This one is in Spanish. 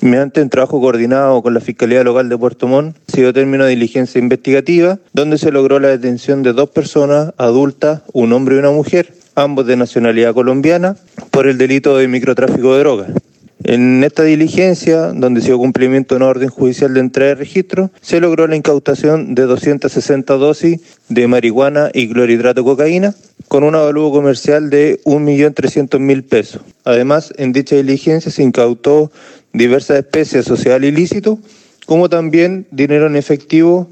Mediante un trabajo coordinado con la Fiscalía Local de Puerto Montt, se dio término de diligencia investigativa, donde se logró la detención de dos personas adultas, un hombre y una mujer, ambos de nacionalidad colombiana, por el delito de microtráfico de drogas. En esta diligencia, donde se dio cumplimiento de una orden judicial de entrega de registro, se logró la incautación de 260 dosis de marihuana y clorhidrato de cocaína con un avalúo comercial de 1.300.000 pesos. Además, en dicha diligencia se incautó diversas especies social ilícito, como también dinero en efectivo